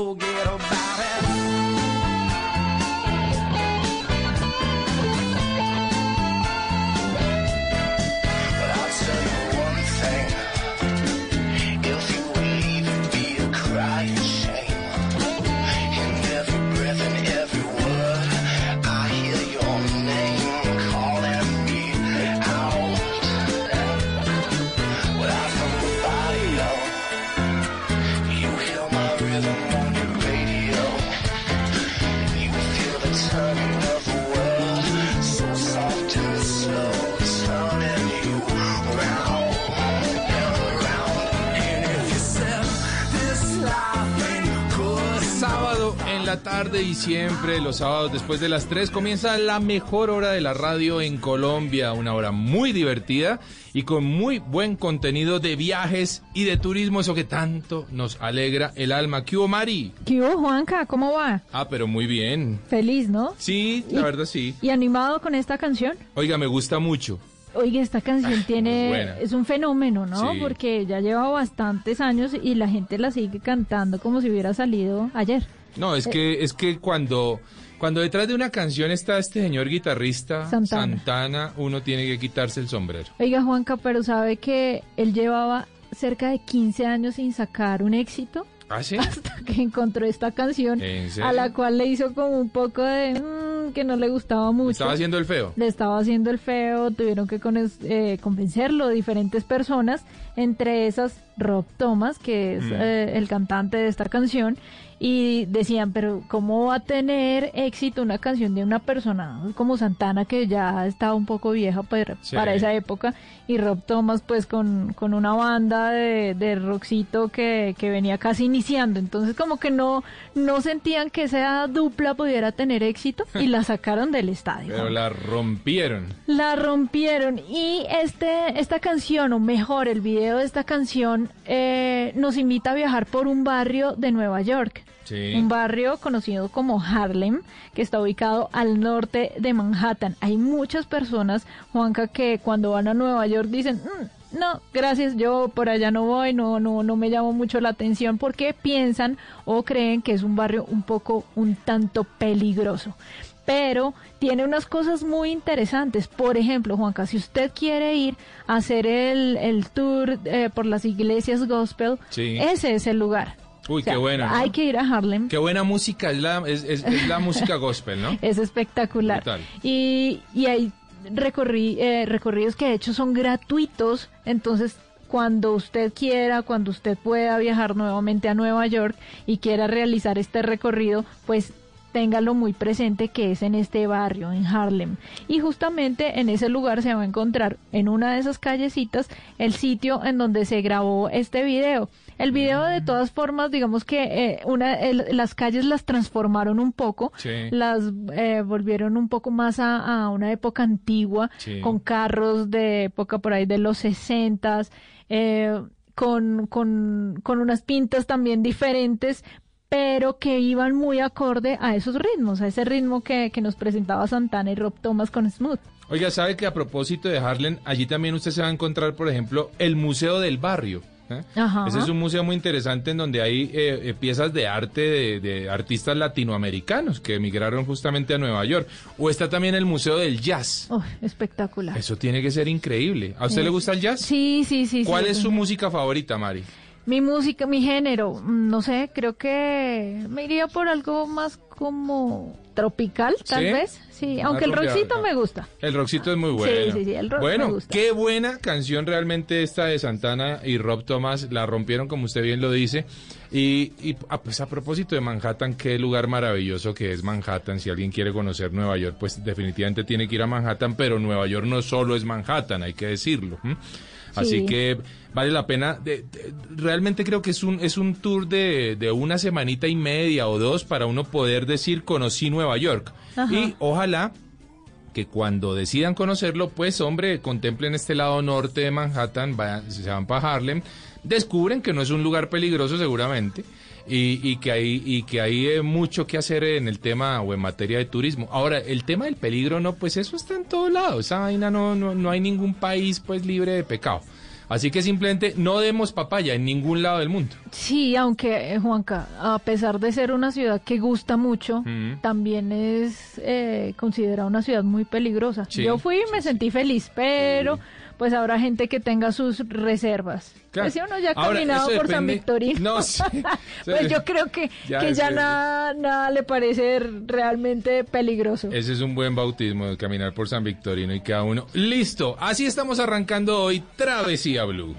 forget about it. Y siempre los sábados después de las 3 comienza la mejor hora de la radio en Colombia, una hora muy divertida y con muy buen contenido de viajes y de turismo, eso que tanto nos alegra el alma. ¿Qué hubo, Mari? ¿Qué hubo, Juanca? ¿Cómo va? Ah, pero muy bien. Feliz, ¿no? Sí, la verdad sí. ¿Y animado con esta canción? Oiga, me gusta mucho. Oiga, esta canción tiene es un fenómeno, ¿no? Porque ya lleva bastantes años y la gente la sigue cantando como si hubiera salido ayer. No, es que es que cuando cuando detrás de una canción está este señor guitarrista Santana. uno tiene que quitarse el sombrero. Oiga, Juanca, pero sabe que él llevaba cerca de 15 años sin sacar un éxito. ¿Ah, sí? Hasta que encontró esta canción a la cual le hizo como un poco de mm, que no le gustaba mucho. ¿Le estaba haciendo el feo. Le estaba haciendo el feo, tuvieron que eh, convencerlo diferentes personas, entre esas Rob Thomas, que es mm. eh, el cantante de esta canción, y decían, pero ¿cómo va a tener éxito una canción de una persona como Santana que ya estaba un poco vieja para, para esa época y Rob Thomas pues con, con una banda de, de rockcito que, que, venía casi iniciando, entonces como que no, no sentían que esa dupla pudiera tener éxito y la sacaron del estadio. Pero la rompieron. La rompieron. Y este, esta canción, o mejor el video de esta canción, eh, nos invita a viajar por un barrio de Nueva York un barrio conocido como Harlem, que está ubicado al norte de Manhattan. Hay muchas personas, Juanca, que cuando van a Nueva York dicen, mm, no, gracias, yo por allá no voy, no, no, no me llamo mucho la atención porque piensan o creen que es un barrio un poco, un tanto peligroso pero tiene unas cosas muy interesantes. Por ejemplo, Juanca, si usted quiere ir a hacer el, tour eh, por las iglesias gospel, ese es el lugar. Uy, qué buena. Hay que ir a Harlem. Qué buena música, es la, es, la música gospel, ¿no? Es espectacular. Y, y hay recorri, eh, recorridos que de hecho son gratuitos, entonces cuando usted quiera, cuando usted pueda viajar nuevamente a Nueva York y quiera realizar este recorrido, pues téngalo muy presente que es en este barrio, en Harlem. Y justamente en ese lugar se va a encontrar en una de esas callecitas el sitio en donde se grabó este video. El video de todas formas, digamos que eh, una, las calles las transformaron un poco, las eh, volvieron un poco más a, una época antigua, con carros de época por ahí de los sesentas, eh, con, con, con unas pintas también diferentes, pero que iban muy acorde a esos ritmos, a ese ritmo que, que nos presentaba Santana y Rob Thomas con Smooth. Oiga, ¿sabe que a propósito de Harlem, allí también usted se va a encontrar, por ejemplo, el Museo del Barrio? ¿Eh? Ese es un museo muy interesante en donde hay eh, eh, piezas de arte de, artistas latinoamericanos que emigraron justamente a Nueva York. O está también el Museo del Jazz. espectacular. Eso tiene que ser increíble. ¿A usted le gusta el jazz? Sí, sí, sí. ¿Cuál es su música favorita, Mari? Mi música, mi género, mm, no sé, creo que me iría por algo más como tropical, tal vez. Sí, aunque el rockcito me gusta. El rockcito es muy bueno. Sí, sí, sí, el rock bueno, me gusta. qué buena canción realmente esta de Santana y Rob Thomas. La rompieron, como usted bien lo dice. Y, y a, pues a propósito de Manhattan, qué lugar maravilloso que es Manhattan. Si alguien quiere conocer Nueva York, pues definitivamente tiene que ir a Manhattan. Pero Nueva York no solo es Manhattan, hay que decirlo. Así que vale la pena. De, realmente creo que es un, es un tour de, de, una semanita y media o dos para uno poder decir conocí Nueva York. Y ojalá que cuando decidan conocerlo, pues hombre, contemplen este lado norte de Manhattan, vayan, se van para Harlem, descubren que no es un lugar peligroso seguramente. Y, y, que hay y que hay mucho que hacer en el tema o en materia de turismo. Ahora, el tema del peligro no, pues eso está en todos lados. Esa vaina no, no, no hay ningún país pues libre de pecado. Así que simplemente no demos papaya en ningún lado del mundo. Sí, aunque eh, Juanca, a pesar de ser una ciudad que gusta mucho, también es eh, considerada una ciudad muy peligrosa. Yo fui y me sentí feliz, pero pues habrá gente que tenga sus reservas. Pues si uno ya ha caminado por San Victorino, no, pues yo creo que ya, ya nada, nada le parece realmente peligroso. Ese es un buen bautismo de caminar por San Victorino y cada uno. Listo, así estamos arrancando hoy Travesía Blue.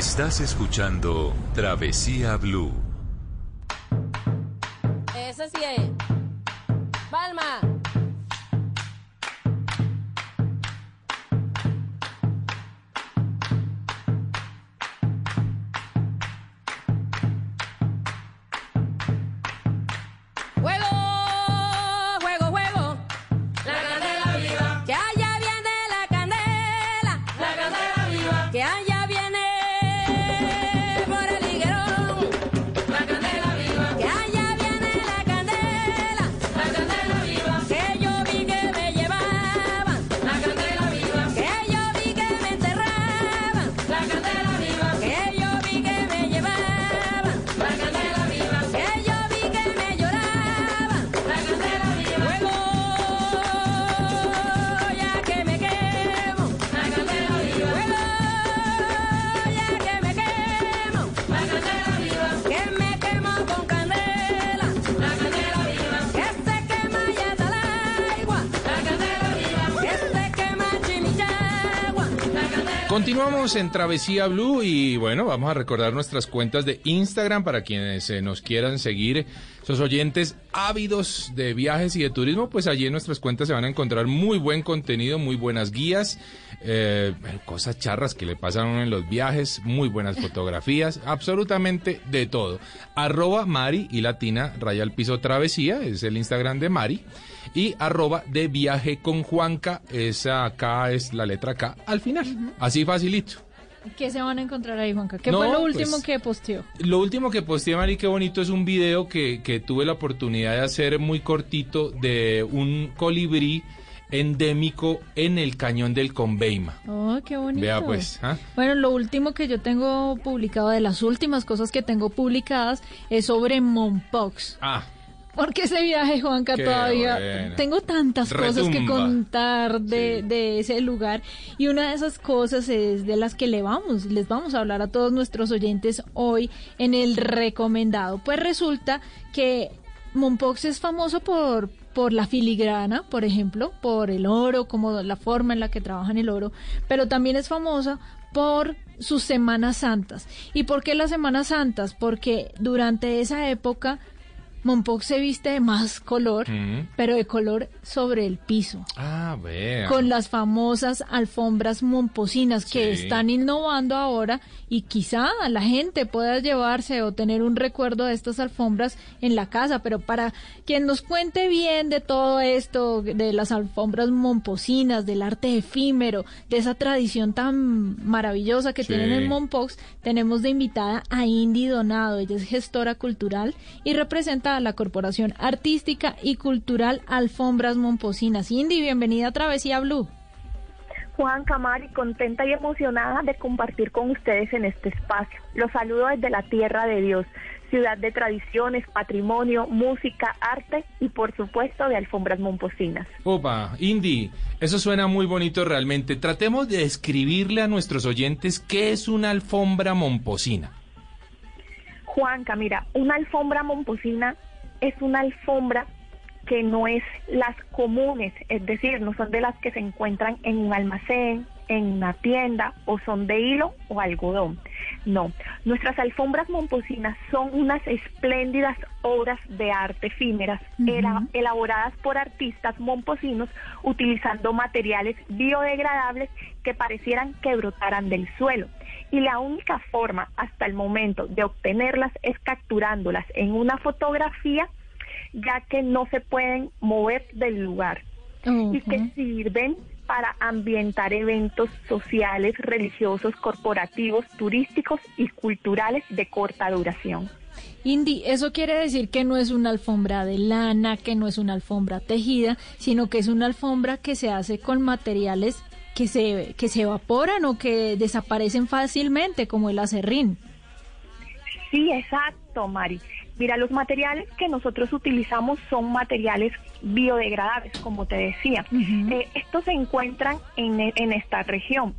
Estás escuchando Travesía Blue. Ese sí es. En Travesía Blue y bueno, vamos a recordar nuestras cuentas de Instagram para quienes eh, nos quieran seguir, esos oyentes ávidos de viajes y de turismo, pues allí en nuestras cuentas se van a encontrar muy buen contenido, muy buenas guías, eh, cosas charras que le pasan en los viajes, muy buenas fotografías, absolutamente de todo. Arroba Mari y Latina, raya al piso Travesía, es el Instagram de Mari y arroba de viaje con Juanca, esa K es la letra K al final, así facilito. ¿Qué se van a encontrar ahí, Juanca? ¿Qué fue lo último pues, que posteó? Lo último que posteé, Mari, qué bonito, es un video que, que tuve la oportunidad de hacer muy cortito de un colibrí endémico en el cañón del Conveima. Oh, qué bonito. Vea pues. ¿ah? Bueno, lo último que yo tengo publicado, de las últimas cosas que tengo publicadas, es sobre Mompox. Ah. Porque ese viaje, Juanca, todavía tengo tantas cosas que contar de, de, ese lugar. Y una de esas cosas es de las que le vamos, les vamos a hablar a todos nuestros oyentes hoy en el recomendado. Pues resulta que Mompox es famoso por, por la filigrana, por ejemplo, por el oro, como la forma en la que trabajan el oro, pero también es famosa por sus Semanas Santas. ¿Y por qué las Semanas Santas? Porque durante esa época Mompox se viste de más color, pero de color sobre el piso. Ah, vea. Con las famosas alfombras momposinas que están innovando ahora y quizá la gente pueda llevarse o tener un recuerdo de estas alfombras en la casa, pero para quien nos cuente bien de todo esto, de las alfombras momposinas, del arte efímero, de esa tradición tan maravillosa que tienen en Mompox, tenemos de invitada a Indy Donado. Ella es gestora cultural y representa a la Corporación Artística y Cultural Alfombras Momposinas. Indy, bienvenida a Travesía Blue. Juan Camari, contenta y emocionada de compartir con ustedes en este espacio. Los saludo desde la Tierra de Dios, ciudad de tradiciones, patrimonio, música, arte y por supuesto de alfombras momposinas. Opa, Indy, eso suena muy bonito realmente. Tratemos de describirle a nuestros oyentes qué es una alfombra momposina. Juanca, mira, una alfombra momposina es una alfombra que no es las comunes, es decir, no son de las que se encuentran en un almacén, en una tienda o son de hilo o algodón. No, nuestras alfombras momposinas son unas espléndidas obras de arte efímeras elaboradas por artistas momposinos utilizando materiales biodegradables que parecieran que brotaran del suelo. Y la única forma hasta el momento de obtenerlas es capturándolas en una fotografía ya que no se pueden mover del lugar. Y que sirven para ambientar eventos sociales, religiosos, corporativos, turísticos y culturales de corta duración. Indy, eso quiere decir que no es una alfombra de lana, que no es una alfombra tejida, sino que es una alfombra que se hace con materiales que se, que se evaporan o que desaparecen fácilmente, como el acerrín. Sí, exacto, Mari. Mira, los materiales que nosotros utilizamos son materiales biodegradables, como te decía. Eh, estos se encuentran en, en esta región.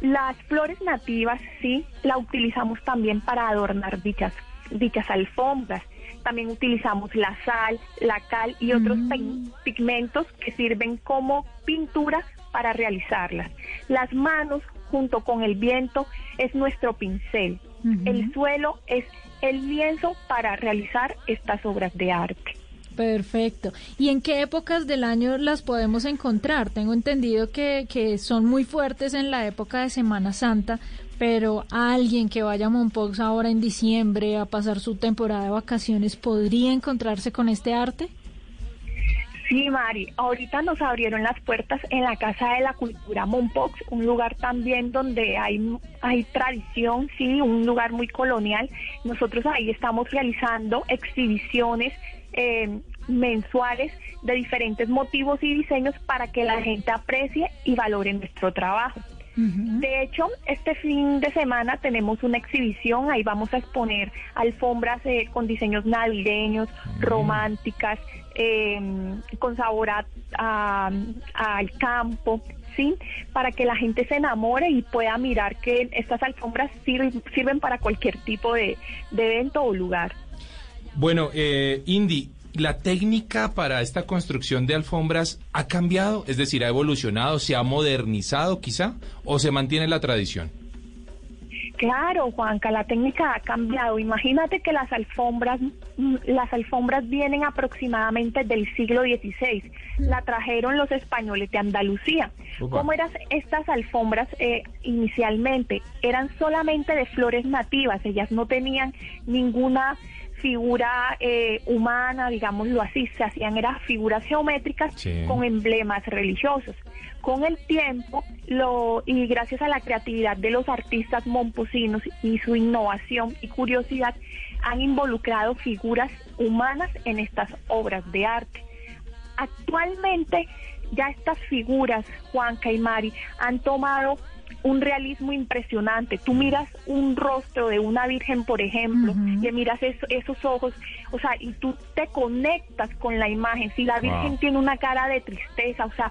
Las flores nativas, sí, la utilizamos también para adornar dichas, dichas alfombras. También utilizamos la sal, la cal y otros mm. pigmentos que sirven como pinturas para realizarlas. Las manos, junto con el viento, es nuestro pincel. El suelo es el lienzo para realizar estas obras de arte. Perfecto. ¿Y en qué épocas del año las podemos encontrar? Tengo entendido que, que son muy fuertes en la época de Semana Santa, pero alguien que vaya a Mompox ahora en diciembre a pasar su temporada de vacaciones, ¿podría encontrarse con este arte? Sí, Mari, ahorita nos abrieron las puertas en la Casa de la Cultura Mompox, un lugar también donde hay, hay tradición, sí, un lugar muy colonial. Nosotros ahí estamos realizando exhibiciones eh, mensuales de diferentes motivos y diseños para que la gente aprecie y valore nuestro trabajo. De hecho, este fin de semana tenemos una exhibición, ahí vamos a exponer alfombras eh, con diseños navideños, románticas, em, con sabor al campo, ¿sí? Para que la gente se enamore y pueda mirar que estas alfombras sirven, para cualquier tipo de, evento o lugar. Bueno, eh, Indy, ¿La técnica para esta construcción de alfombras ha cambiado? Es decir, ¿ha evolucionado, se ha modernizado quizá o se mantiene la tradición? Claro, Juanca, la técnica ha cambiado. Imagínate que las alfombras, mm, las alfombras vienen aproximadamente del siglo XVI. La trajeron los españoles de Andalucía. ¿Cómo eran estas alfombras eh, inicialmente? Eran solamente de flores nativas. Ellas no tenían ninguna figura eh, humana, digámoslo así, se hacían eran figuras geométricas con emblemas religiosos. Con el tiempo, lo, y gracias a la creatividad de los artistas momposinos y su innovación y curiosidad, han involucrado figuras humanas en estas obras de arte. Actualmente, ya estas figuras, Juanca y Mari, han tomado un realismo impresionante. Tú miras un rostro de una virgen, por ejemplo, y miras esos ojos, o sea, y tú te conectas con la imagen. Si la virgen tiene una cara de tristeza, o sea,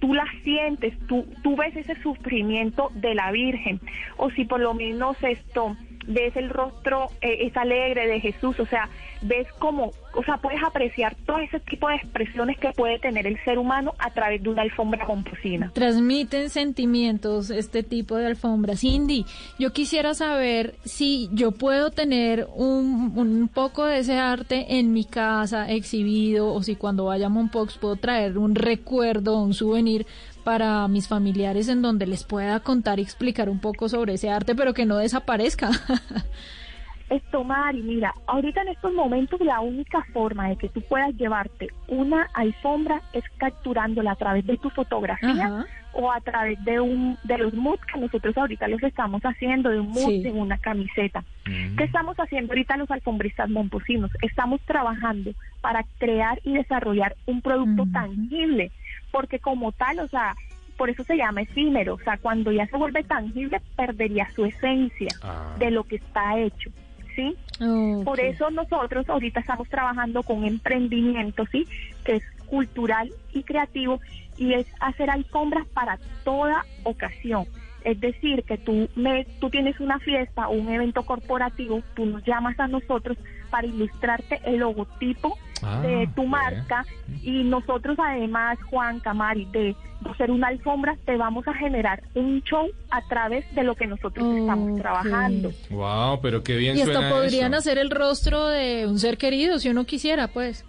tú la sientes, tú, tú ves ese sufrimiento de la virgen, o si por lo menos esto ves el rostro, eh, es alegre de Jesús, o sea, ves como, o sea, puedes apreciar todo ese tipo de expresiones que puede tener el ser humano a través de una alfombra composina. Transmiten sentimientos este tipo de alfombras. Cindy, yo quisiera saber si yo puedo tener un, un poco de ese arte en mi casa exhibido o si cuando vaya a Monpox puedo traer un recuerdo, un souvenir para mis familiares en donde les pueda contar y explicar un poco sobre ese arte, pero que no desaparezca. es tomar y mira, ahorita en estos momentos la única forma de que tú puedas llevarte una alfombra es capturándola a través de tu fotografía o a través de un de los moods que nosotros ahorita los estamos haciendo, de un mood en una camiseta. ¿Qué estamos haciendo ahorita los alfombristas momposinos? Estamos trabajando para crear y desarrollar un producto tangible, porque como tal, o sea, por eso se llama efímero, o sea, cuando ya se vuelve tangible perdería su esencia ah. de lo que está hecho. ¿Sí? Por eso nosotros ahorita estamos trabajando con emprendimiento, ¿sí? Que es cultural y creativo y es hacer alfombras para toda ocasión. Es decir, que tú, me, tú tienes una fiesta o un evento corporativo, tú nos llamas a nosotros para ilustrarte el logotipo de ah, tu marca y nosotros además, Juan Camari, de hacer una alfombra, te vamos a generar un show a través de lo que nosotros estamos trabajando. Wow, pero qué bien y hasta podrían hacer el rostro de un ser querido si uno quisiera, pues.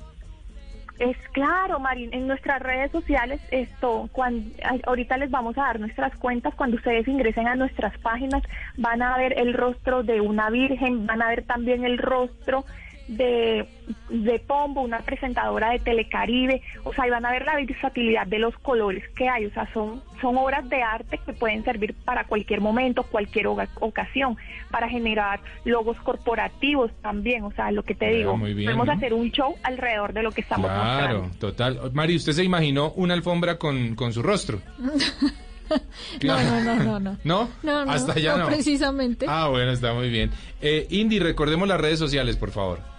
Es claro, Marín, en nuestras redes sociales, esto, cuando, ahorita les vamos a dar nuestras cuentas, cuando ustedes ingresen a nuestras páginas, van a ver el rostro de una virgen, van a ver también el rostro de, de Pombo, una presentadora de Telecaribe, o sea, y van a ver la versatilidad de los colores que hay, o sea, son, son obras de arte que pueden servir para cualquier momento, cualquier ocasión, para generar logos corporativos también, o sea, lo que te digo, podemos hacer un show alrededor de lo que estamos claro, total. Mari, ¿usted se imaginó una alfombra con, con su rostro? No, no, no, no, no. ¿No? Hasta allá no, precisamente. Ah, bueno, está muy bien. Eh, Indy, recordemos las redes sociales, por favor.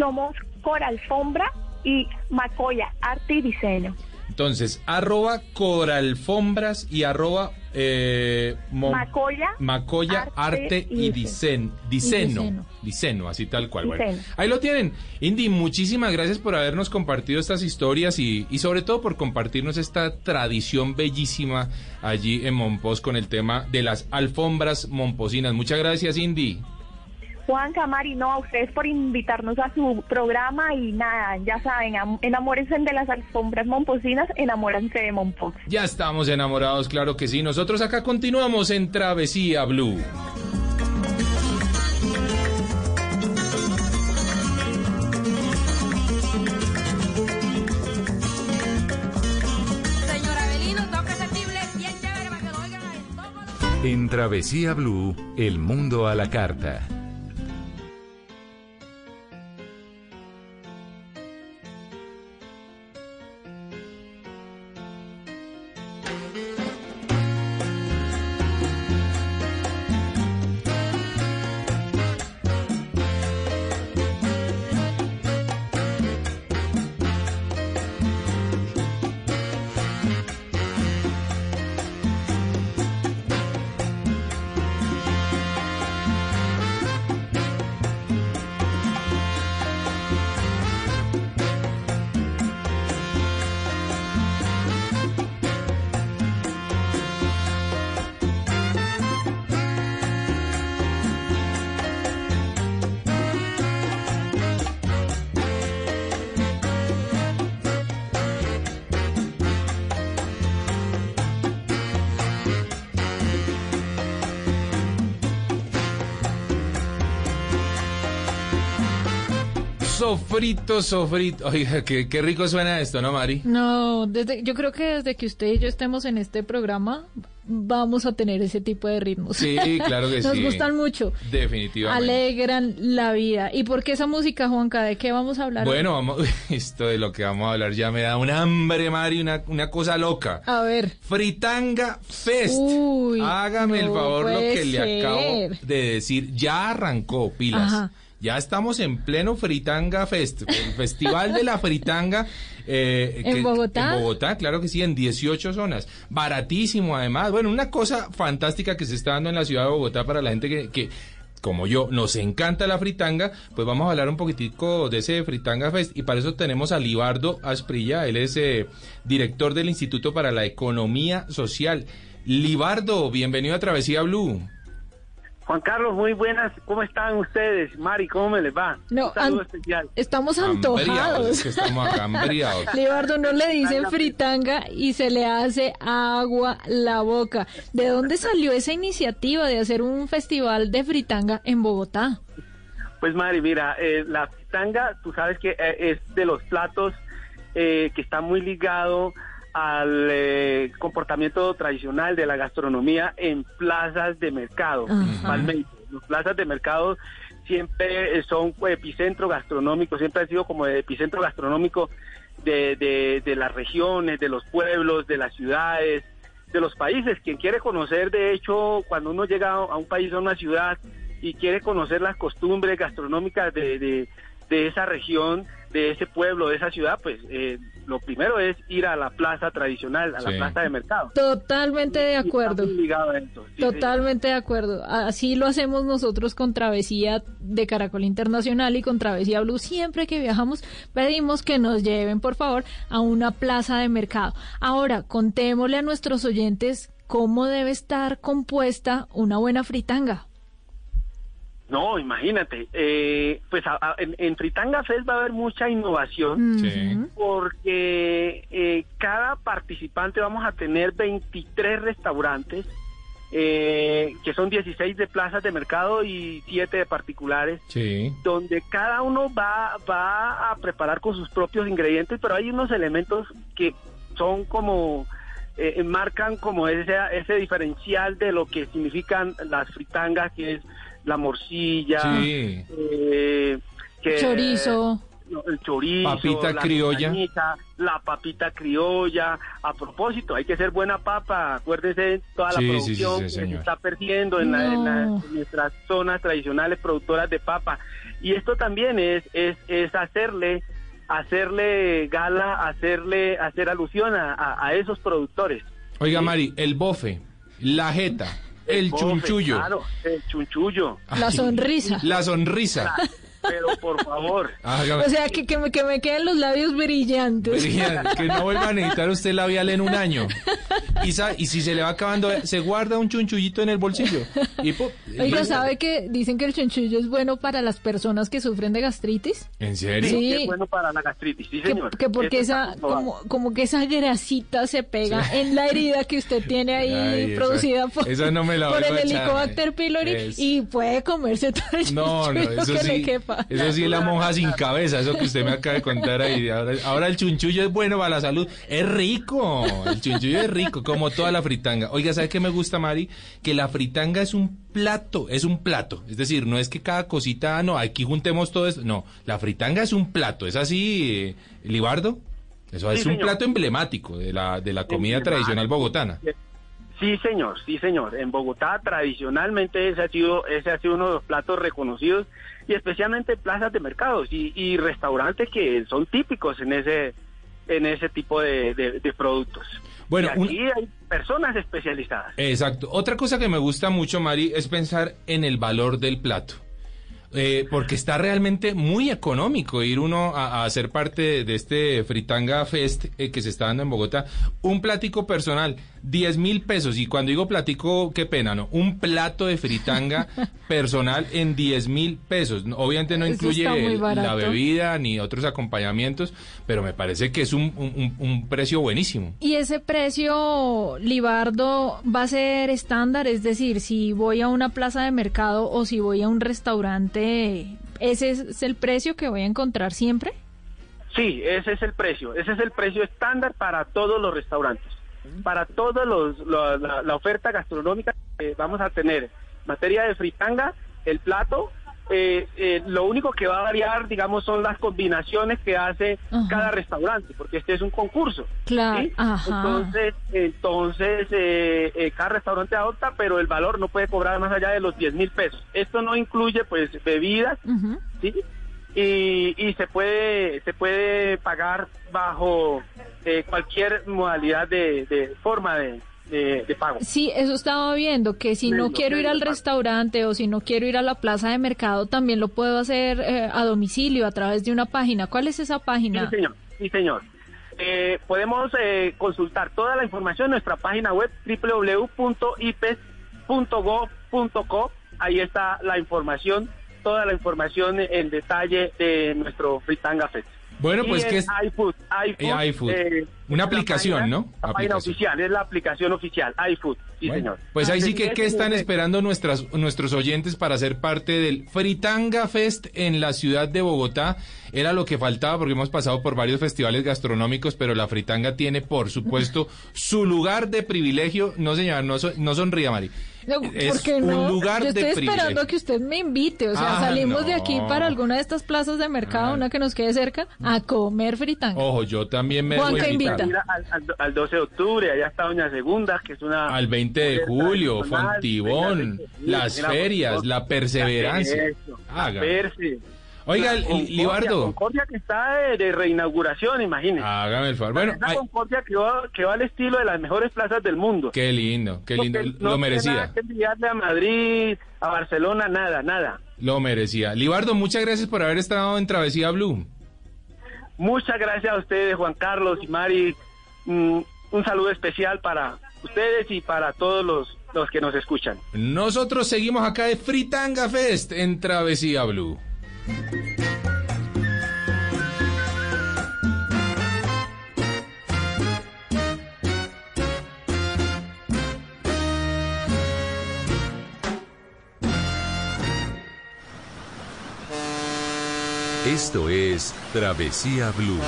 Somos Coralfombra y Macoya, Arte y Diseño. Entonces, arroba coralfombras y arroba eh, Macoya, arte, y, diseño. Diseño, así tal cual. Bueno, ahí lo tienen. Indy, muchísimas gracias por habernos compartido estas historias y, y sobre todo por compartirnos esta tradición bellísima allí en Monpós con el tema de las alfombras momposinas. Muchas gracias, Indy. Juan Camari, no, a ustedes por invitarnos a su programa y nada, ya saben, enamórense de las alfombras momposinas, enamórense de Mompox. Ya estamos enamorados, claro que sí. Nosotros acá continuamos en Travesía Blue. En Travesía Blue, el mundo a la carta. Sofrito, sofrito. Oiga, qué, qué, rico suena esto, ¿no, Mari? No, desde, yo creo que desde que usted y yo estemos en este programa, vamos a tener ese tipo de ritmos. Sí, claro que sí. Nos gustan mucho. Definitivamente. Alegran la vida. ¿Y por qué esa música, Juanca? ¿De qué vamos a hablar? Bueno, vamos, esto de lo que vamos a hablar ya me da un hambre, Mari, una, una cosa loca. A ver. Fritanga Fest. Uy, Hágame el favor lo que le acabo de decir. Ya arrancó, pilas. Ajá. Ya estamos en pleno Fritanga Fest, el Festival de la Fritanga. Eh, ¿En Bogotá? En Bogotá, claro que sí, en 18 zonas. Baratísimo, además. Bueno, una cosa fantástica que se está dando en la ciudad de Bogotá para la gente que, que como yo, nos encanta la fritanga, pues vamos a hablar un poquitico de ese Fritanga Fest y para eso tenemos a Libardo Asprilla, él es eh, director del Instituto para la Economía Social. Libardo, bienvenido a Travesía Blue. Juan Carlos, muy buenas. ¿Cómo están ustedes? Mari, ¿cómo me les va? No, Un saludo especial. Estamos antojados. estamos Libardo, no le dicen fritanga y se le hace agua la boca. ¿De dónde salió esa iniciativa de hacer un festival de fritanga en Bogotá? Pues Mari, mira, eh, la fritanga, tú sabes que eh, es de los platos eh, que está muy ligado al eh, comportamiento tradicional de la gastronomía en plazas de mercado, principalmente. Las plazas de mercado siempre son epicentro gastronómico, siempre ha sido como epicentro gastronómico de, de, las regiones, de los pueblos, de las ciudades, de los países. Quien quiere conocer, de hecho, cuando uno llega a un país o a una ciudad y quiere conocer las costumbres gastronómicas de, de, de esa región, de ese pueblo, de esa ciudad, pues eh, lo primero es ir a la plaza tradicional, a la plaza de mercado. Totalmente de acuerdo. Totalmente de acuerdo. Así lo hacemos nosotros con Travesía de Caracol Internacional y con Travesía Blue. Siempre que viajamos pedimos que nos lleven, por favor, a una plaza de mercado. Ahora, contémosle a nuestros oyentes cómo debe estar compuesta una buena fritanga. No, imagínate. Eh, pues en, Fritanga Fest va a haber mucha innovación porque eh, cada participante vamos a tener 23 restaurantes, eh, que son 16 de plazas de mercado y 7 de particulares, donde cada uno va, va a preparar con sus propios ingredientes, pero hay unos elementos que son como... marcan como ese, ese diferencial de lo que significan las fritangas, que es la morcilla, eh, chorizo. el chorizo, papita la criolla, la papita criolla. A propósito, hay que ser buena papa. Acuérdese toda la producción que se está perdiendo en, nuestras zonas tradicionales productoras de papa. Y esto también es es, es hacerle hacerle gala, hacerle hacer alusión a, a esos productores. Oiga, Mari, el bofe, la jeta el chunchullo. Claro, el chunchullo. La sonrisa. La sonrisa. Pero por favor. o sea, que, que, me, que me queden los labios brillantes. que no vuelva a necesitar usted labial en un año. Y, y si se le va acabando, se guarda un chunchullito en el bolsillo. Y Oiga, ¿sabe que dicen que el chunchullo es bueno para las personas que sufren de gastritis? ¿En serio? Sí. Es bueno para la gastritis, sí, señor. Que, porque esa, como, como, que esa grasita se pega en la herida que usted tiene ahí producida por, no me la por el Helicobacter pylori y puede comerse todo el no, no, eso que le quepa. Eso sí es la monja sin cabeza, eso que usted me acaba de contar ahí. Ahora, el chunchullo es bueno para la salud. Es rico, el chunchullo es rico, como toda la fritanga. Oiga, ¿sabe qué me gusta, Mari? Que la fritanga es un plato, es un plato. Es decir, no es que cada cosita, ah, no, aquí juntemos todo esto. No, la fritanga es un plato. ¿Es así, eh, Libardo? Eso es un plato emblemático de la, de la comida tradicional bogotana. Sí, señor, sí, señor. En Bogotá tradicionalmente ese ha sido, ese ha sido uno de los platos reconocidos y especialmente plazas de mercados y, restaurantes que son típicos en ese, en ese tipo de, productos. Bueno, aquí hay personas especializadas. Exacto. Otra cosa que me gusta mucho, Mari, es pensar en el valor del plato. Eh, porque está realmente muy económico ir uno a, a ser parte de, este Fritanga Fest eh, que se está dando en Bogotá. Un plático personal, 10 mil pesos. Y cuando digo platico, qué pena, ¿no? Un plato de fritanga personal en 10 mil pesos. Obviamente no incluye la bebida ni otros acompañamientos, pero me parece que es un, un, un precio buenísimo. ¿Y ese precio, Libardo, va a ser estándar? Es decir, si voy a una plaza de mercado o si voy a un restaurante, ¿ese es el precio que voy a encontrar siempre? Sí, ese es el precio. Ese es el precio estándar para todos los restaurantes. Para toda la, oferta gastronómica que vamos a tener. Materia de fritanga, el plato, eh, eh, lo único que va a variar, digamos, son las combinaciones que hace cada restaurante, porque este es un concurso. Claro. Entonces, entonces eh, cada restaurante adopta, pero el valor no puede cobrar más allá de los 10 mil pesos. Esto no incluye, pues, bebidas, ¿sí? Y, y, se puede se puede pagar bajo cualquier modalidad de, de forma de, de, pago. Sí, eso estaba viendo, que si no quiero ir al restaurante o si no quiero ir a la plaza de mercado, también lo puedo hacer eh, a domicilio a través de una página. ¿Cuál es esa página? Sí, señor. Sí, señor. Eh, podemos eh, consultar toda la información en nuestra página web www.ipes.gov.co. Ahí está la información, toda la información en detalle de nuestro Fritanga Fest. Bueno, pues que es iFood, iFood, eh, una aplicación, ¿no? La página oficial, es la aplicación oficial, iFood, sí señor. Pues ahí sí que qué están esperando nuestras nuestros oyentes para ser parte del Fritanga Fest en la ciudad de Bogotá. Era lo que faltaba porque hemos pasado por varios festivales gastronómicos, pero la Fritanga tiene, por supuesto, su lugar de privilegio. No señora, no, no sonría, Mari. No, es un lugar Yo estoy esperando que usted me invite. O sea, ah, salimos de aquí para alguna de estas plazas de mercado, ah. una que nos quede cerca, a comer fritanga. Ojo, yo también me voy a invita. Al, 12 de octubre, allá está Doña Segunda, que es una... Al 20 de julio, Fontibón, las ferias, la perseverancia. La Oiga, Libardo. Concordia que está de, reinauguración, imagínese. Hágame el favor. Bueno, hay... Concordia que va, que va al estilo de las mejores plazas del mundo. Qué lindo, qué lindo. lo merecía. Nada que enviarle a Madrid, a Barcelona, nada, nada. Lo merecía. Libardo, muchas gracias por haber estado en Travesía Blue. Muchas gracias a ustedes, Juan Carlos y Mari. Mm, un saludo especial para ustedes y para todos los, los que nos escuchan. Nosotros seguimos acá de Fritanga Fest en Travesía Blue. Esto es Travesía Blue.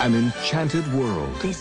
An enchanted world. The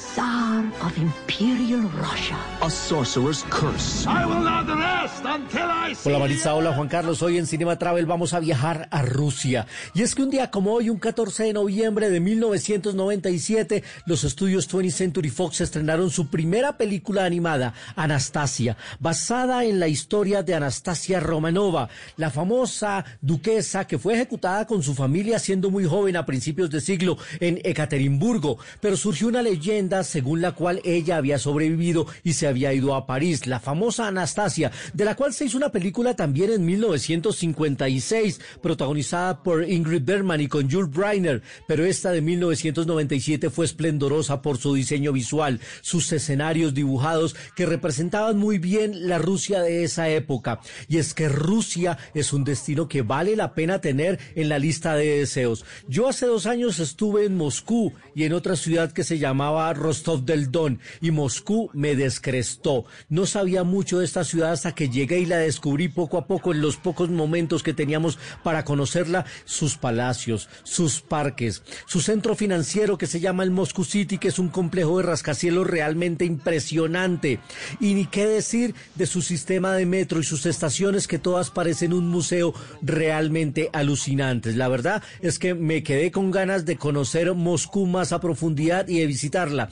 Tsar of Imperial Russia. A sorcerer's curse. I will not rest until I see Hola Marisa, hola Juan Carlos. Hoy en Cinema Travel vamos a viajar a Rusia. Y es que un día como hoy, un 14 de noviembre de 1997, los estudios 20th Century Fox estrenaron su primera película animada, Anastasia, basada en la historia de Anastasia Romanova, la famosa duquesa que fue ejecutada con su familia siendo muy joven a principios de siglo en Ekaterimburgo pero surgió una leyenda según cual ella había sobrevivido y se había ido a París, la famosa Anastasia, de la cual se hizo una película también en 1956, protagonizada por Ingrid Bergman y con Jules Breiner, pero esta de 1997 fue esplendorosa por su diseño visual, sus escenarios dibujados que representaban muy bien la Rusia de esa época. Y es que Rusia es un destino que vale la pena tener en la lista de deseos. Yo hace dos años estuve en Moscú y en otra ciudad que se llamaba Rostov del Don y Moscú me descrestó. No sabía mucho de esta ciudad hasta que llegué y la descubrí poco a poco en los pocos momentos que teníamos para conocerla, sus palacios, sus parques, su centro financiero que se llama el Moscú City, que es un complejo de rascacielos realmente impresionante. Y ni qué decir de su sistema de metro y sus estaciones que todas parecen un museo realmente alucinantes. La verdad es que me quedé con ganas de conocer Moscú más a profundidad y de visitarla.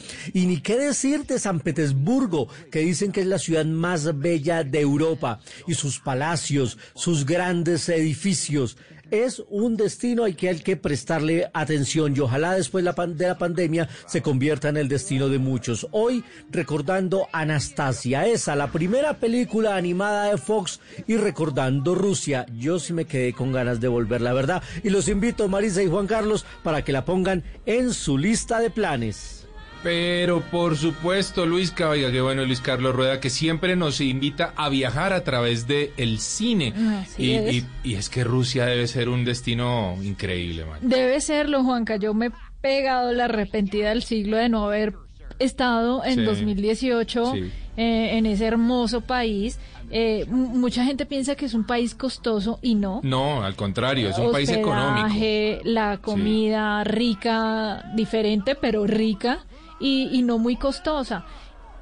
Ni qué decir de San Petersburgo, que dicen que es la ciudad más bella de Europa, y sus palacios, sus grandes edificios es un destino al que hay que prestarle atención y ojalá después de la pandemia se convierta en el destino de muchos. Hoy recordando Anastasia, esa, la primera película animada de Fox y recordando Rusia. Yo sí me quedé con ganas de volver, la verdad. Y los invito, Marisa y Juan Carlos, para que la pongan en su lista de planes. Pero por supuesto, Luis Caballa, qué bueno Luis Carlos Rueda, que siempre nos invita a viajar a través del el cine. Y es. Y, es. que Rusia debe ser un destino increíble, man. Debe serlo, Juanca. Yo me he pegado la arrepentida del siglo de no haber estado en 2018 eh, en ese hermoso país. Eh, mucha gente piensa que es un país costoso y no. No, al contrario, es un país económico. La comida rica, diferente, pero rica y, no muy costosa.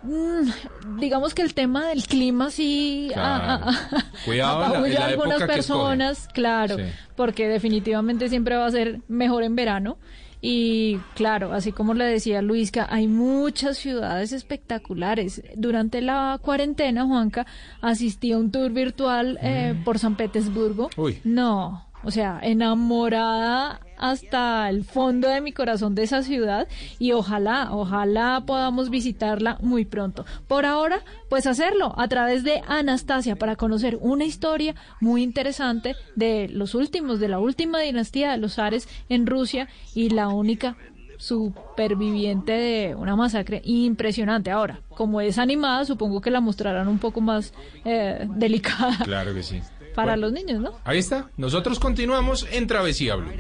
Mm, digamos que el tema del clima sí ah, ah, Cuidado a algunas personas, claro, porque definitivamente siempre va a ser mejor en verano. Y claro, así como le decía Luisca, hay muchas ciudades espectaculares. Durante la cuarentena, Juanca, asistí a un tour virtual eh, mm. por San Petersburgo. No, o sea, enamorada hasta el fondo de mi corazón de esa ciudad y ojalá, ojalá podamos visitarla muy pronto. Por ahora, pues hacerlo a través de Anastasia para conocer una historia muy interesante de los últimos, de la última dinastía de los Ares en Rusia y la única superviviente de una masacre impresionante. Ahora, como es animada, supongo que la mostrarán un poco más eh, delicada. Claro que sí. Para los niños, ¿no? Ahí está. Nosotros continuamos en Travesía Blue.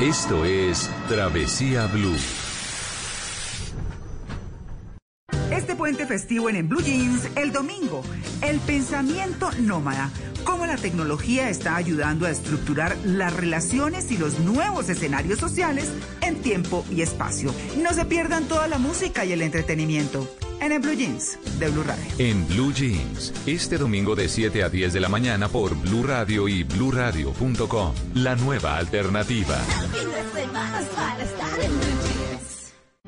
Esto es Travesía Blue. Puente festivo en, en Blue Jeans el domingo, el pensamiento nómada, cómo la tecnología está ayudando a estructurar las relaciones y los nuevos escenarios sociales en tiempo y espacio. No se pierdan toda la música y el entretenimiento en el Blue Jeans de Blue Radio. En Blue Jeans, este domingo de 7 a 10 de la mañana por Blue Radio y bluradio.com. La nueva alternativa.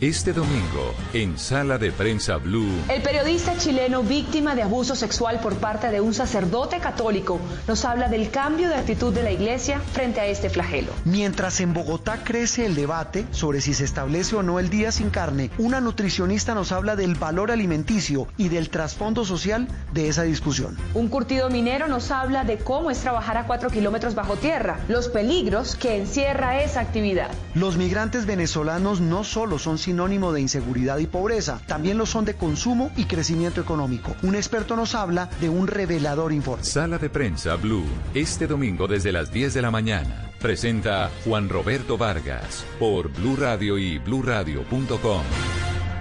Este domingo, en Sala de Prensa Blue. El periodista chileno víctima de abuso sexual por parte de un sacerdote católico nos habla del cambio de actitud de la iglesia frente a este flagelo. Mientras en Bogotá crece el debate sobre si se establece o no el día sin carne, una nutricionista nos habla del valor alimenticio y del trasfondo social de esa discusión. Un curtido minero nos habla de cómo es trabajar a cuatro kilómetros bajo tierra, los peligros que encierra esa actividad. Los migrantes venezolanos no solo son sinónimo de inseguridad y pobreza, también lo son de consumo y crecimiento económico. Un experto nos habla de un revelador informe. Sala de prensa Blue, este domingo desde las 10 de la mañana. Presenta Juan Roberto Vargas por Blue Radio y bluradio.com.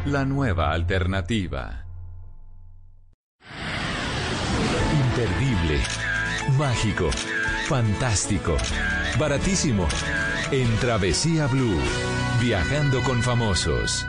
La nueva alternativa. Imperdible, mágico, fantástico, baratísimo. En Travesía Blue. Viajando con famosos.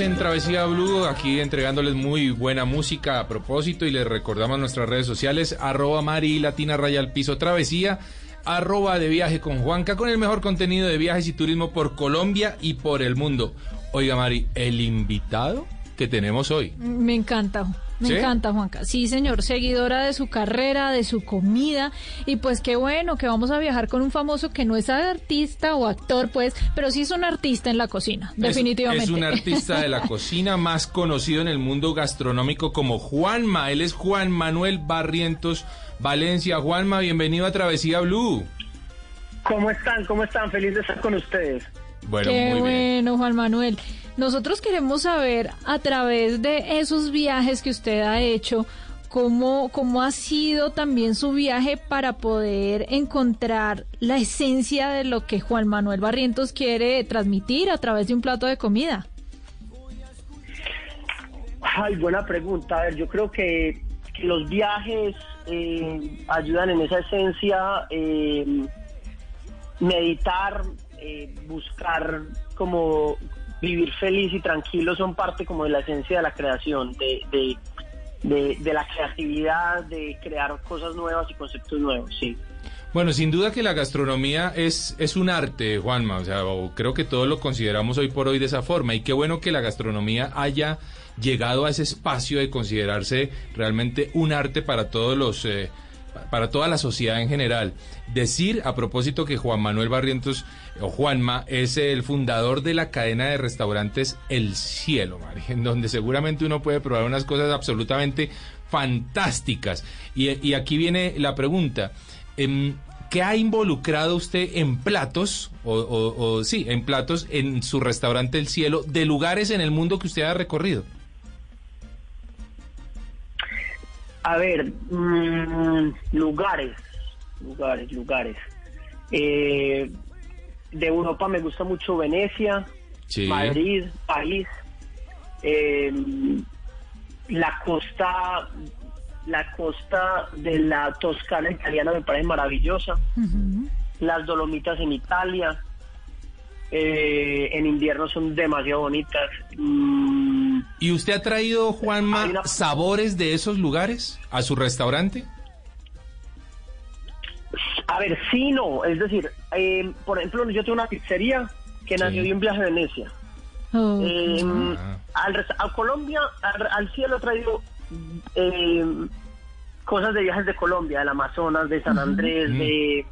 En Travesía Blue, aquí entregándoles muy buena música a propósito y les recordamos nuestras redes sociales, arroba Mari Latina Raya al Piso Travesía, arroba de viaje con Juanca, con el mejor contenido de viajes y turismo por Colombia y por el mundo. Oiga Mari, el invitado que tenemos hoy. Me encanta. Me encanta, Juanca. Sí, señor, seguidora de su carrera, de su comida. Y pues qué bueno que vamos a viajar con un famoso que no es artista o actor, pues, pero sí es un artista en la cocina, definitivamente. Es un artista de la cocina más conocido en el mundo gastronómico como Juanma. Él es Juan Manuel Barrientos Valencia. Juanma, bienvenido a Travesía Blue. ¿Cómo están? ¿Cómo están? Feliz de estar con ustedes. Bueno, Qué bueno, Juan Manuel. Nosotros queremos saber a través de esos viajes que usted ha hecho, cómo, cómo ha sido también su viaje para poder encontrar la esencia de lo que Juan Manuel Barrientos quiere transmitir a través de un plato de comida. Ay, buena pregunta. A ver, yo creo que, los viajes eh, ayudan en esa esencia. Eh, meditar, eh, buscar como vivir feliz y tranquilo son parte como de la esencia de la creación, de, de, de, la creatividad, de crear cosas nuevas y conceptos nuevos, sí. Bueno, sin duda que la gastronomía es, es un arte, Juanma. O sea, creo que todos lo consideramos hoy por hoy de esa forma. Y qué bueno que la gastronomía haya llegado a ese espacio de considerarse realmente un arte para todos los eh, para toda la sociedad en general. Decir a propósito que Juan Manuel Barrientos o Juanma es el fundador de la cadena de restaurantes El Cielo, en donde seguramente uno puede probar unas cosas absolutamente fantásticas. Y, y aquí viene la pregunta. Em, ¿Qué ha involucrado usted en platos, o, sí, en platos en su restaurante El Cielo, de lugares en el mundo que usted ha recorrido? A ver, mm, lugares, lugares, lugares. Eh, de Europa me gusta mucho Venecia, Madrid, París, eh, la costa la costa de la Toscana italiana me parece maravillosa. Las Dolomitas en Italia. Eh, en invierno son demasiado bonitas. Mm. ¿Y usted ha traído, Juanma, sabores de esos lugares a su restaurante? A ver, sí, no. Es decir, eh, por ejemplo, yo tengo una pizzería que nació de un viaje a Venecia. Eh, ah. al, a Colombia, al cielo he traído eh, cosas de viajes de Colombia, del Amazonas, de San Andrés, de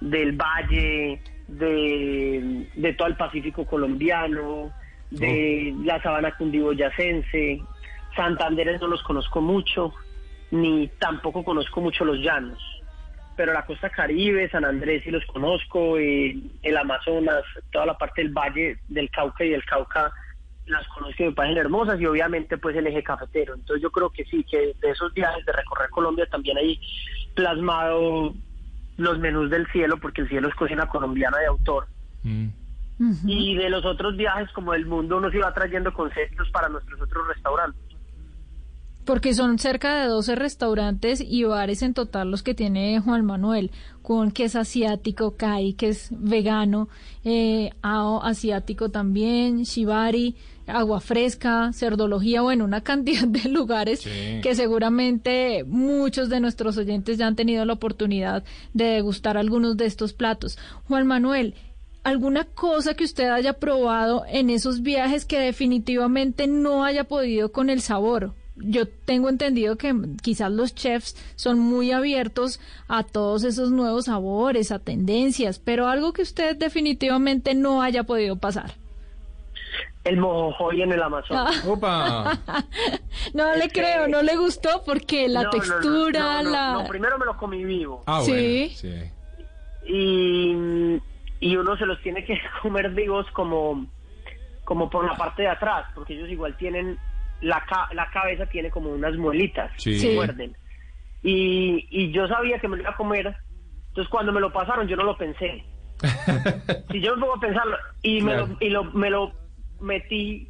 del Valle, de, de todo el Pacífico colombiano, de oh. la sabana cundiboyacense. Santanderes no los conozco mucho, ni tampoco conozco mucho los llanos. Pero la costa caribe, San Andrés sí los conozco, eh, el Amazonas, toda la parte del Valle del Cauca y del Cauca las conozco y me parecen hermosas y obviamente pues el eje cafetero. Entonces yo creo que sí, que de esos viajes de recorrer Colombia también hay plasmado los menús del cielo, porque el cielo es cocina colombiana de autor. Mm. Y de los otros viajes como del mundo uno se va trayendo conceptos para nuestros otros restaurantes. Porque son cerca de 12 restaurantes y bares en total los que tiene Juan Manuel, con que es asiático, Kai, que es vegano, eh, Ao asiático también, Shibari, agua fresca, cerdología, bueno, una cantidad de lugares que seguramente muchos de nuestros oyentes ya han tenido la oportunidad de degustar algunos de estos platos. Juan Manuel, ¿alguna cosa que usted haya probado en esos viajes que definitivamente no haya podido con el sabor? yo tengo entendido que quizás los chefs son muy abiertos a todos esos nuevos sabores, a tendencias, pero algo que usted definitivamente no haya podido pasar. El mojojoy en el Amazonas. Ah. no le creo, no le gustó porque la textura, la... No, primero me lo comí vivo. Ah, sí. sí. Y, y uno se los tiene que comer vivos como, como por la parte de atrás, porque ellos igual tienen la, la cabeza tiene como unas muelitas que muerden. Y, y yo sabía que me lo iba a comer, entonces cuando me lo pasaron yo no lo pensé. si yo me pongo a pensarlo y, me, lo, y lo, me lo metí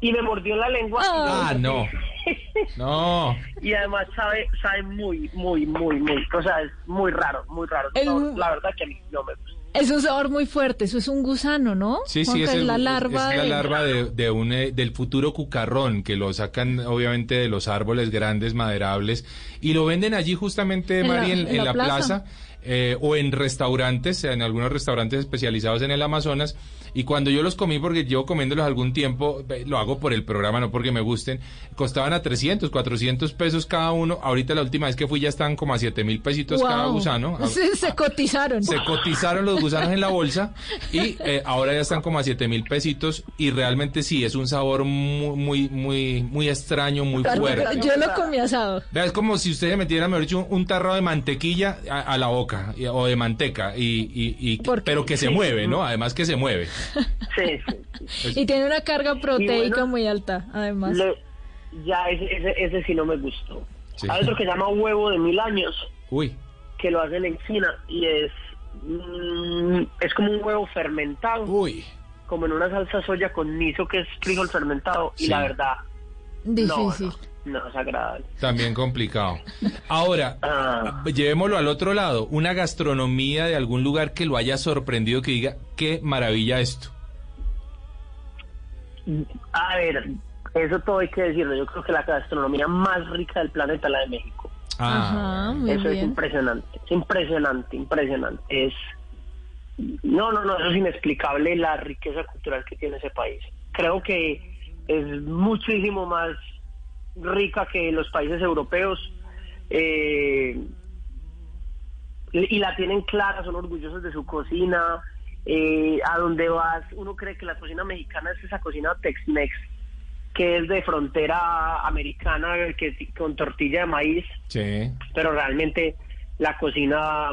y me mordió la lengua. Ah, no. no. Y además sabe, sabe muy, muy, muy, muy, o sea, es muy raro, muy raro. la verdad que a mí no me gusta. Es un sabor muy fuerte, eso es un gusano, ¿no? Sí, sí, es, la larva, es, la larva de, un, eh, del futuro cucarrón, que lo sacan obviamente de los árboles grandes, maderables, y lo venden allí justamente, Mari, en, la, plaza, eh, o en restaurantes, en algunos restaurantes especializados en el Amazonas, y cuando yo los comí, porque llevo comiéndolos algún tiempo, lo hago por el programa, no porque me gusten, costaban a 300, 400 pesos cada uno. Ahorita la última vez que fui ya están como a 7 mil pesitos cada gusano. Se, cotizaron. Se cotizaron los gusanos en la bolsa y eh, ahora ya están como a 7 mil pesitos y realmente sí, es un sabor muy, muy, muy, muy extraño, muy fuerte. Yo lo comí asado. Es como si usted metiera, mejor dicho, un, tarro de mantequilla a, la boca o de manteca, y, y, pero que se mueve, ¿no? Además que se mueve. Sí, sí, Y tiene una carga proteica muy alta, además. ya, ese, ese, sí no me gustó. Hay otro que se llama huevo de mil años. Uy. Que lo hacen en China y es. Mm, es como un huevo fermentado. Uy. Como en una salsa soya con miso que es frijol fermentado. Y la verdad. Difícil. no es agradable. También complicado. Ahora, Ah. llevémoslo al otro lado. Una gastronomía de algún lugar que lo haya sorprendido, que diga, qué maravilla esto. A ver, eso todo hay que decirlo. Yo creo que la gastronomía más rica del planeta es la de México. Ajá, muy eso es impresionante, es impresionante, impresionante. Es no, no, no, eso es inexplicable la riqueza cultural que tiene ese país. Creo que es muchísimo más rica que los países europeos eh, y la tienen clara, son orgullosos de su cocina. eh, a donde vas, uno cree que la cocina mexicana es esa cocina Tex-Mex que es de frontera americana, que con tortilla de maíz, Sí. pero realmente la cocina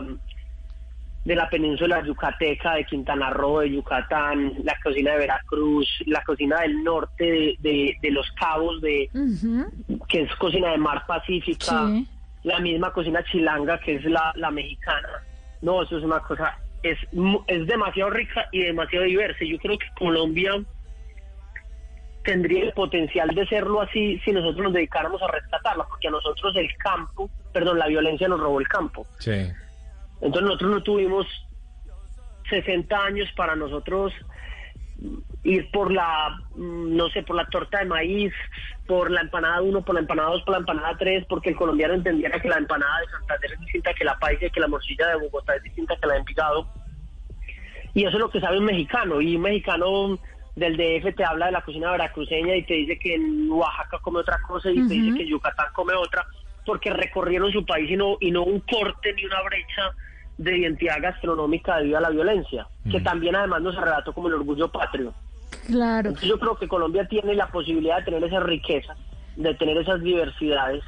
de la península yucateca, de Quintana Roo, de Yucatán, la cocina de Veracruz, la cocina del norte de, de- de los cabos, de que es cocina de mar pacífica, Sí. la misma cocina chilanga que es la, la mexicana. No, eso es una cosa, es, es demasiado rica y demasiado diversa. Yo creo que Colombia tendría el potencial de serlo así si nosotros nos dedicáramos a rescatarla, porque a nosotros el campo, perdón, la violencia nos robó el campo. Sí. Entonces nosotros no tuvimos 60 años para nosotros ir por la, mm, no sé, por la torta de maíz, por la empanada 1, por la empanada 2, por la empanada 3, porque el colombiano entendiera que la empanada de Santander es distinta que la paisa y que la morcilla de Bogotá es distinta que la de Envigado. Y eso es lo que sabe un mexicano. Y un mexicano del DF te habla de la cocina veracruceña y te dice que en Oaxaca come otra cosa y te dice que en Yucatán come otra, porque recorrieron su país y no, y no un corte ni una brecha de identidad gastronómica debido a la violencia, que también además nos relató como el orgullo patrio. Claro. Entonces yo creo que Colombia tiene la posibilidad de tener esas riquezas, de tener esas diversidades,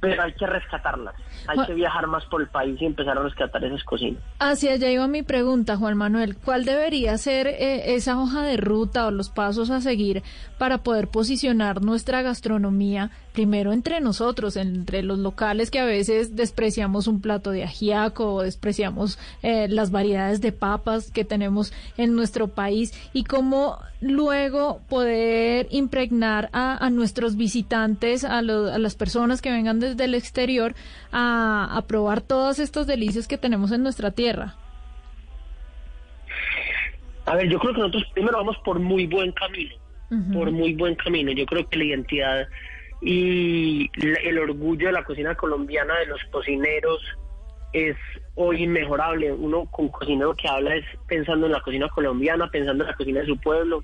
pero hay que rescatarlas. Hay Juan- que viajar más por el país y empezar a rescatar esas cocinas. Hacia allá iba mi pregunta, Juan Manuel. ¿Cuál debería ser eh, esa hoja de ruta o los pasos a seguir para poder posicionar nuestra gastronomía primero entre nosotros, entre los locales que a veces despreciamos un plato de ajiaco o despreciamos eh, las variedades de papas que tenemos en nuestro país y cómo luego poder impregnar a, a nuestros visitantes, a, lo- a las personas que vengan desde el exterior a, a probar todas estas delicias que tenemos en nuestra tierra? A ver, yo creo que nosotros primero vamos por muy buen camino, por muy buen camino. Yo creo que la identidad y el orgullo de la cocina colombiana, de los cocineros, es hoy inmejorable. Uno con cocinero que habla es pensando en la cocina colombiana, pensando en la cocina de su pueblo.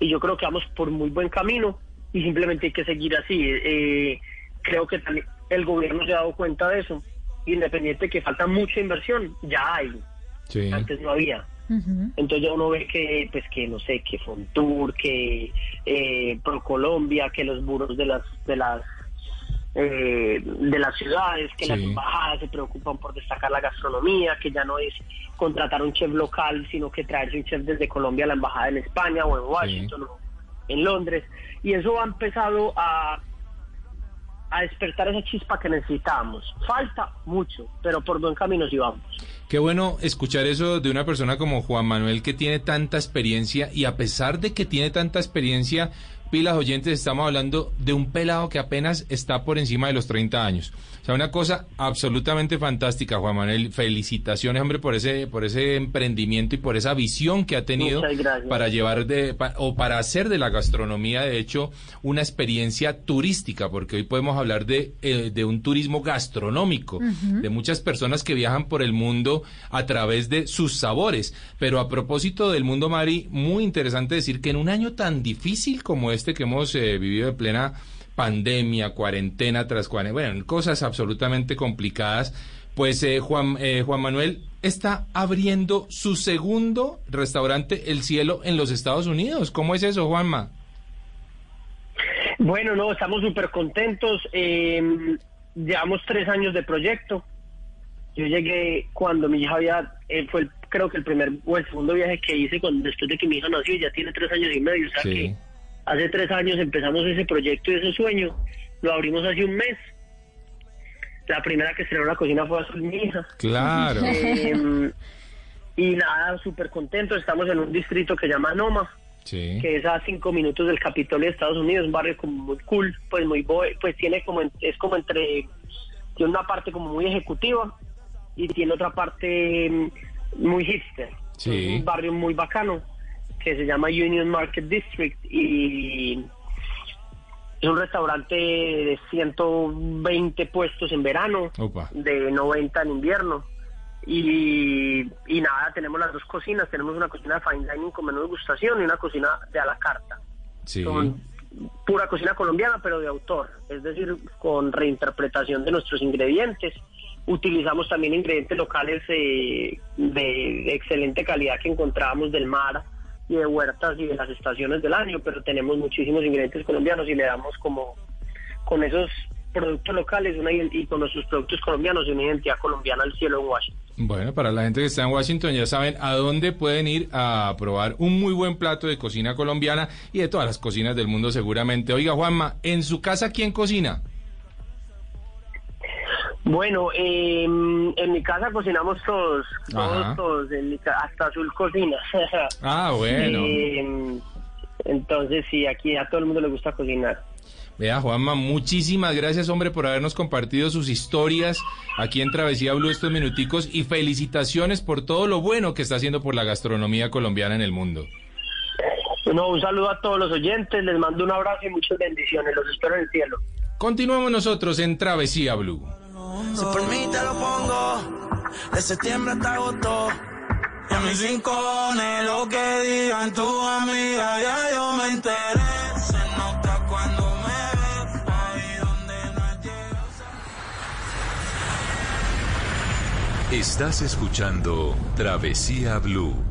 Y yo creo que vamos por muy buen camino y simplemente hay que seguir así. Eh, creo que también el gobierno se ha dado cuenta de eso. Independiente que falta mucha inversión, ya hay. Sí. Antes no había. Entonces ya uno ve que, pues que no sé, que Fontur, que eh, ProColombia, que los buros de las de las eh, de las ciudades, que Sí. las embajadas se preocupan por destacar la gastronomía, que ya no es contratar un chef local, sino que traerse un chef desde Colombia a la embajada en España o en Washington o en Londres. Y eso ha empezado a a despertar esa chispa que necesitábamos. Falta mucho, pero por buen camino sí vamos. Qué bueno escuchar eso de una persona como Juan Manuel que tiene tanta experiencia y a pesar de que tiene tanta experiencia, pilas oyentes, estamos hablando de un pelado que apenas está por encima de los 30 años. O sea, una cosa absolutamente fantástica, Juan Manuel. Felicitaciones, hombre, por ese, por ese emprendimiento y por esa visión que ha tenido para llevar de, pa- o para hacer de la gastronomía, de hecho, una experiencia turística, porque hoy podemos hablar de, eh, de un turismo gastronómico, de muchas personas que viajan por el mundo a través de sus sabores. Pero a propósito del mundo, Mari, muy interesante decir que en un año tan difícil como este que hemos eh, vivido de plena pandemia, cuarentena tras cuarentena, bueno, cosas absolutamente complicadas, pues eh, Juan, eh, Juan Manuel está abriendo su segundo restaurante El Cielo en los Estados Unidos. ¿Cómo es eso, Juanma? Bueno, no, estamos súper contentos. eh, llevamos tres años de proyecto. Yo llegué cuando mi hija había, eh, fue el- creo que el primer o el segundo viaje que hice cuando, después de que mi hija nació, ya tiene tres años y medio. O sea que hace tres años empezamos ese proyecto y ese sueño. Lo abrimos hace un mes. La primera que estrenó la cocina fue Azul, mi hija. Claro. Eh, y nada, súper contentos. Estamos en un distrito que se llama Noma. que es a cinco minutos del Capitolio de Estados Unidos, un barrio como muy cool, pues muy pues tiene como es como entre tiene una parte como muy ejecutiva y tiene otra parte mm, muy hipster, un barrio muy bacano que se llama Union Market District y es un restaurante de 120 puestos en verano, de 90 en invierno. Y, y, nada, tenemos las dos cocinas. Tenemos una cocina de fine dining con menú de gustación y una cocina de a la carta. Sí. pura cocina colombiana, pero de autor. Es decir, con reinterpretación de nuestros ingredientes. Utilizamos también ingredientes locales eh, de excelente calidad que encontrábamos del mar y de huertas y de las estaciones del año, pero tenemos muchísimos ingredientes colombianos y le damos como con esos productos locales una, y con nuestros productos colombianos una identidad colombiana al cielo en Washington. Bueno, para la gente que está en Washington ya saben a dónde pueden ir a probar un muy buen plato de cocina colombiana y de todas las cocinas del mundo seguramente. Oiga, Juanma, ¿en su casa quién cocina? Bueno, em, en mi casa cocinamos todos, todos, todos, hasta Azul cocina. ah, bueno. Em, entonces sí, aquí a todo el mundo le gusta cocinar. Vea, Juanma, muchísimas gracias, hombre, por habernos compartido sus historias aquí en Travesía Blue estos minuticos y felicitaciones por todo lo bueno que está haciendo por la gastronomía colombiana en el mundo. Bueno, un saludo a todos los oyentes, les mando un abrazo y muchas bendiciones, los espero en el cielo. Continuamos nosotros en Travesía Blue. Si por mí te lo pongo, de septiembre hasta agosto. Y a mis rincones, lo que digan tus amigas, ya yo me enteré. Se nota cuando me ves, ahí donde no llegas. Estás escuchando Travesía Blue.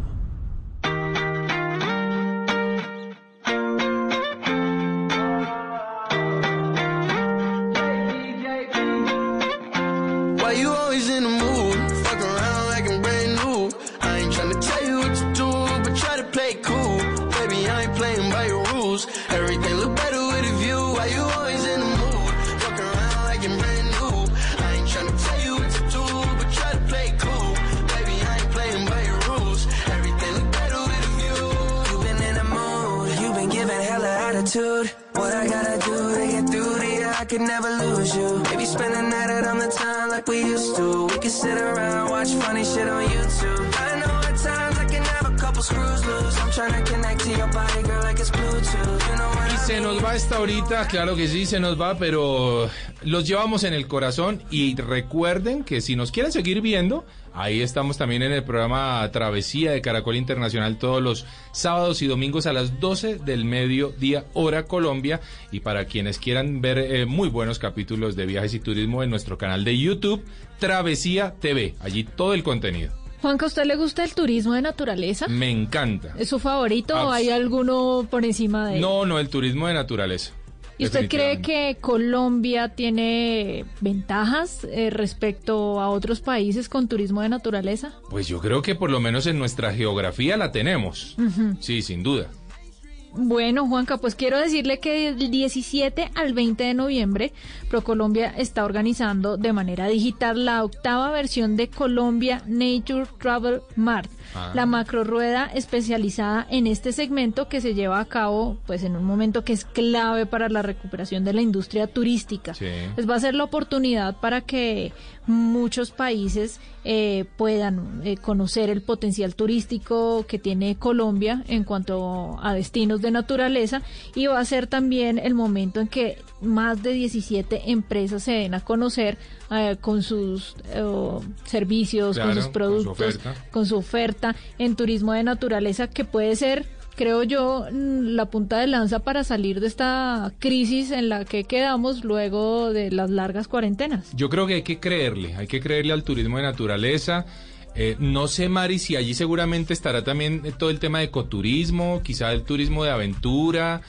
Esta horita, claro que sí, se nos va, pero los llevamos en el corazón y recuerden que si nos quieren seguir viendo, ahí estamos también en el programa Travesía de Caracol Internacional todos los sábados y domingos a las 12 del mediodía hora Colombia y para quienes quieran ver eh, muy buenos capítulos de viajes y turismo en nuestro canal de YouTube Travesía TV, allí todo el contenido. Juanca, ¿a usted le gusta el turismo de naturaleza? Me encanta. ¿Es su favorito o hay alguno por encima de él? No, no, el turismo de naturaleza. ¿Y usted cree que Colombia tiene ventajas eh, respecto a otros países con turismo de naturaleza? Pues yo creo que por lo menos en nuestra geografía la tenemos. Sí, sin duda. Bueno, Juanca, pues quiero decirle que del 17 al 20 de noviembre, ProColombia está organizando de manera digital la octava versión de Colombia Nature Travel Mart Ah. la macro rueda especializada en este segmento que se lleva a cabo pues en un momento que es clave para la recuperación de la industria turística. Pues va a ser la oportunidad para que muchos países eh, puedan eh, conocer el potencial turístico que tiene Colombia en cuanto a destinos de naturaleza y va a ser también el momento en que más de 17 empresas se den a conocer eh, con sus eh, servicios, con sus productos, con su, oferta en turismo de naturaleza que puede ser creo yo, mm, la punta de lanza para salir de esta crisis en la que quedamos luego de las largas cuarentenas. Yo creo que hay que creerle, hay que creerle al turismo de naturaleza. Eh, no sé, Mari, si allí seguramente estará también todo el tema de ecoturismo, quizá el turismo de aventura.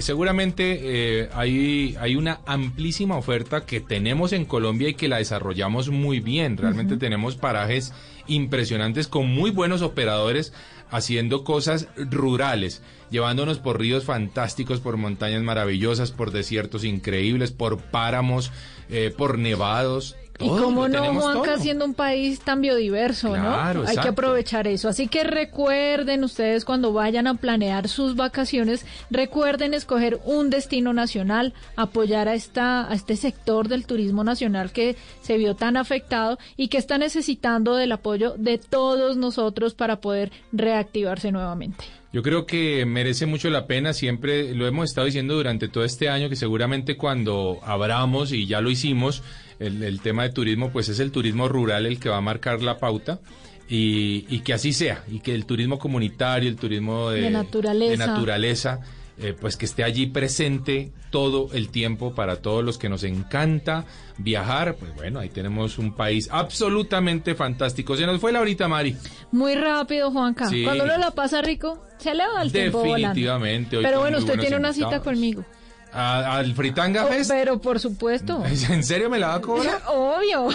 Seguramente eh, hay, hay una amplísima oferta que tenemos en Colombia y que la desarrollamos muy bien. Realmente tenemos parajes impresionantes con muy buenos operadores haciendo cosas rurales, llevándonos por ríos fantásticos, por montañas maravillosas, por desiertos increíbles, por páramos, eh, por nevados. Y cómo no, Juanca, siendo un país tan biodiverso, ¿no? Hay que aprovechar eso. Así que recuerden ustedes cuando vayan a planear sus vacaciones, recuerden escoger un destino nacional, apoyar a, esta, a este sector del turismo nacional que se vio tan afectado y que está necesitando del apoyo de todos nosotros para poder reactivarse nuevamente. Yo creo que merece mucho la pena, siempre lo hemos estado diciendo durante todo este año, que seguramente cuando abramos, y ya lo hicimos, el, tema de turismo, pues es el turismo rural el que va a marcar la pauta. Y, que así sea, y que el turismo comunitario, el turismo de, naturaleza, eh, pues que esté allí presente todo el tiempo para todos los que nos encanta viajar. Pues bueno, ahí tenemos un país absolutamente fantástico. Se nos fue la ahorita, Mari. Muy rápido, Juanca. Cuando uno la pasa rico, se le va el tiempo Definitivamente. Pero bueno, usted tiene una cita conmigo. ¿Al Fritanga oh, Fest? pero por supuesto. ¿En serio me la va a cobrar? Obvio.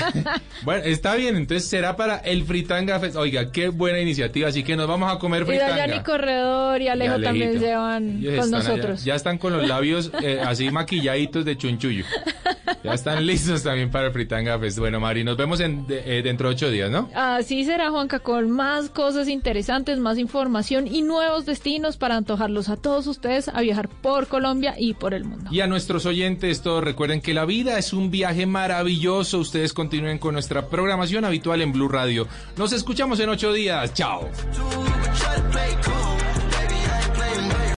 bueno, está bien, entonces será para el Fritanga Fest. Oiga, qué buena iniciativa, así que nos vamos a comer fritanga. Y Dayani Corredor y Alejo también se van con nosotros. ya están con los labios eh, así maquilladitos de chunchullo. Ya están listos también para el Fritanga Fest. Bueno, Mari, nos vemos en, eh, dentro de ocho días, ¿no? Así será, Juanca, con más cosas interesantes, más información y nuevos destinos para antojarlos a todos ustedes a viajar por Colombia y por el mundo. Y a nuestros oyentes, todos recuerden que la vida es un viaje maravilloso. Ustedes continúen con nuestra programación habitual en Blue Radio. Nos escuchamos en ocho días. Chao.